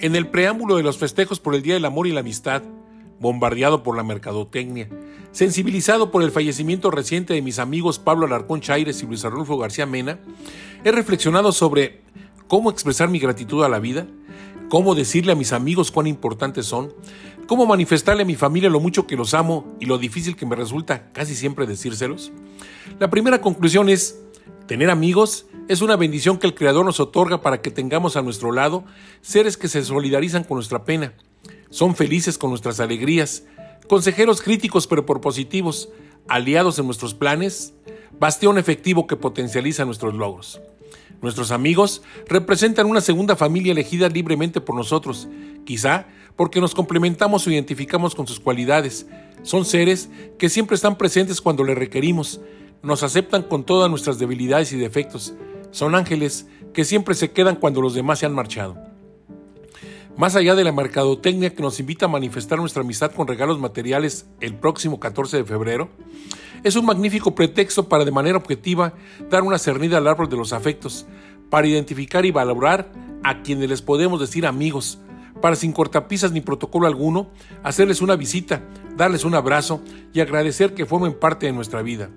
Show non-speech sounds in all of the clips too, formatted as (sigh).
En el preámbulo de los festejos por el Día del Amor y la Amistad, bombardeado por la mercadotecnia, sensibilizado por el fallecimiento reciente de mis amigos Pablo Alarcón Chaires y Luis Arnulfo García Mena, he reflexionado sobre cómo expresar mi gratitud a la vida, cómo decirle a mis amigos cuán importantes son, cómo manifestarle a mi familia lo mucho que los amo y lo difícil que me resulta casi siempre decírselos. La primera conclusión es, tener amigos es una bendición que el Creador nos otorga para que tengamos a nuestro lado seres que se solidarizan con nuestra pena, son felices con nuestras alegrías, consejeros críticos pero propositivos, aliados en nuestros planes, bastión efectivo que potencializa nuestros logros. Nuestros amigos representan una segunda familia elegida libremente por nosotros, quizá porque nos complementamos o identificamos con sus cualidades. Son seres que siempre están presentes cuando le requerimos, nos aceptan con todas nuestras debilidades y defectos. Son ángeles que siempre se quedan cuando los demás se han marchado. Más allá de la mercadotecnia que nos invita a manifestar nuestra amistad con regalos materiales el próximo 14 de febrero, es un magnífico pretexto para de manera objetiva dar una cernida al árbol de los afectos, para identificar y valorar a quienes les podemos decir amigos, para sin cortapisas ni protocolo alguno, hacerles una visita, darles un abrazo y agradecer que formen parte de nuestra vida.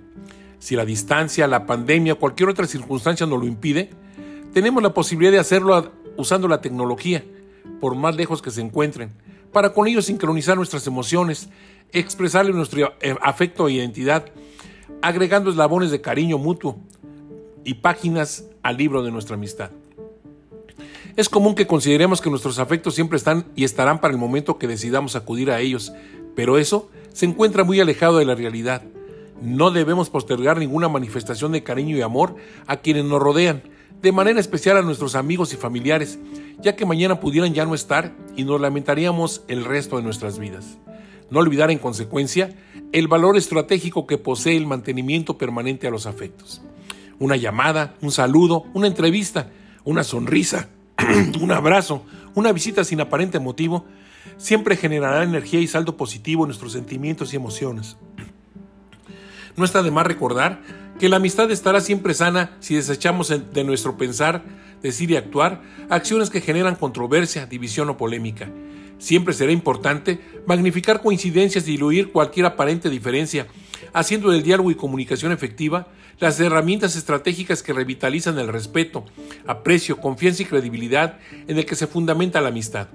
Si la distancia, la pandemia o cualquier otra circunstancia nos lo impide, tenemos la posibilidad de hacerlo usando la tecnología, por más lejos que se encuentren, para con ellos sincronizar nuestras emociones, expresarle nuestro eh, afecto e identidad, agregando eslabones de cariño mutuo y páginas al libro de nuestra amistad. Es común que consideremos que nuestros afectos siempre están y estarán para el momento que decidamos acudir a ellos, pero eso se encuentra muy alejado de la realidad. No debemos postergar ninguna manifestación de cariño y amor a quienes nos rodean, de manera especial a nuestros amigos y familiares, ya que mañana pudieran ya no estar y nos lamentaríamos el resto de nuestras vidas. No olvidar en consecuencia el valor estratégico que posee el mantenimiento permanente a los afectos. Una llamada, un saludo, una entrevista, una sonrisa, (clears throat) un abrazo, una visita sin aparente motivo, siempre generará energía y saldo positivo en nuestros sentimientos y emociones. No está de más recordar que la amistad estará siempre sana si desechamos de nuestro pensar, decir y actuar acciones que generan controversia, división o polémica. Siempre será importante magnificar coincidencias y diluir cualquier aparente diferencia, haciendo del diálogo y comunicación efectiva las herramientas estratégicas que revitalizan el respeto, aprecio, confianza y credibilidad en el que se fundamenta la amistad.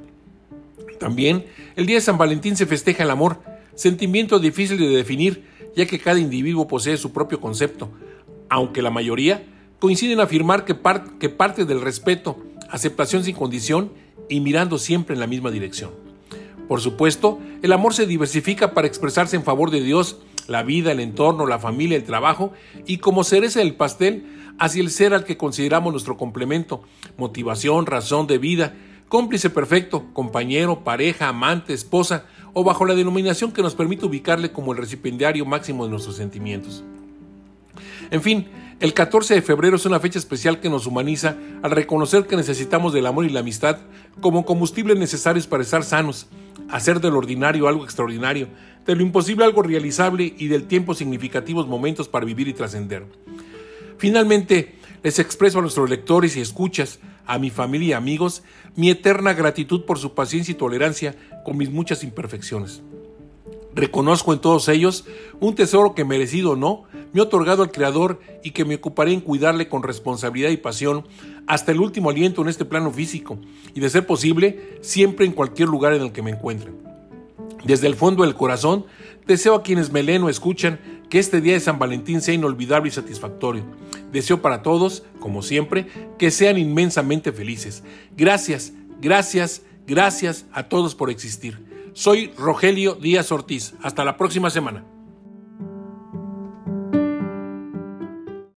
También, el día de San Valentín se festeja el amor, sentimiento difícil de definir, ya que cada individuo posee su propio concepto, aunque la mayoría coinciden en afirmar que, que parte del respeto, aceptación sin condición y mirando siempre en la misma dirección. Por supuesto, el amor se diversifica para expresarse en favor de Dios, la vida, el entorno, la familia, el trabajo y como cereza del pastel hacia el ser al que consideramos nuestro complemento, motivación, razón de vida, cómplice perfecto, compañero, pareja, amante, esposa o bajo la denominación que nos permite ubicarle como el recipiendario máximo de nuestros sentimientos. En fin, el 14 de febrero es una fecha especial que nos humaniza al reconocer que necesitamos del amor y la amistad como combustibles necesarios para estar sanos, hacer del ordinario algo extraordinario, de lo imposible algo realizable y del tiempo significativos momentos para vivir y trascender. Finalmente, les expreso a nuestros lectores y escuchas, a mi familia y amigos, mi eterna gratitud por su paciencia y tolerancia con mis muchas imperfecciones. Reconozco en todos ellos un tesoro que merecido o no, me ha otorgado el Creador y que me ocuparé en cuidarle con responsabilidad y pasión hasta el último aliento en este plano físico y, de ser posible, siempre en cualquier lugar en el que me encuentre. Desde el fondo del corazón, deseo a quienes me leen o escuchan que este día de San Valentín sea inolvidable y satisfactorio. Deseo para todos, como siempre, que sean inmensamente felices. Gracias, gracias, gracias a todos por existir. Soy Rogelio Díaz Ortiz. Hasta la próxima semana.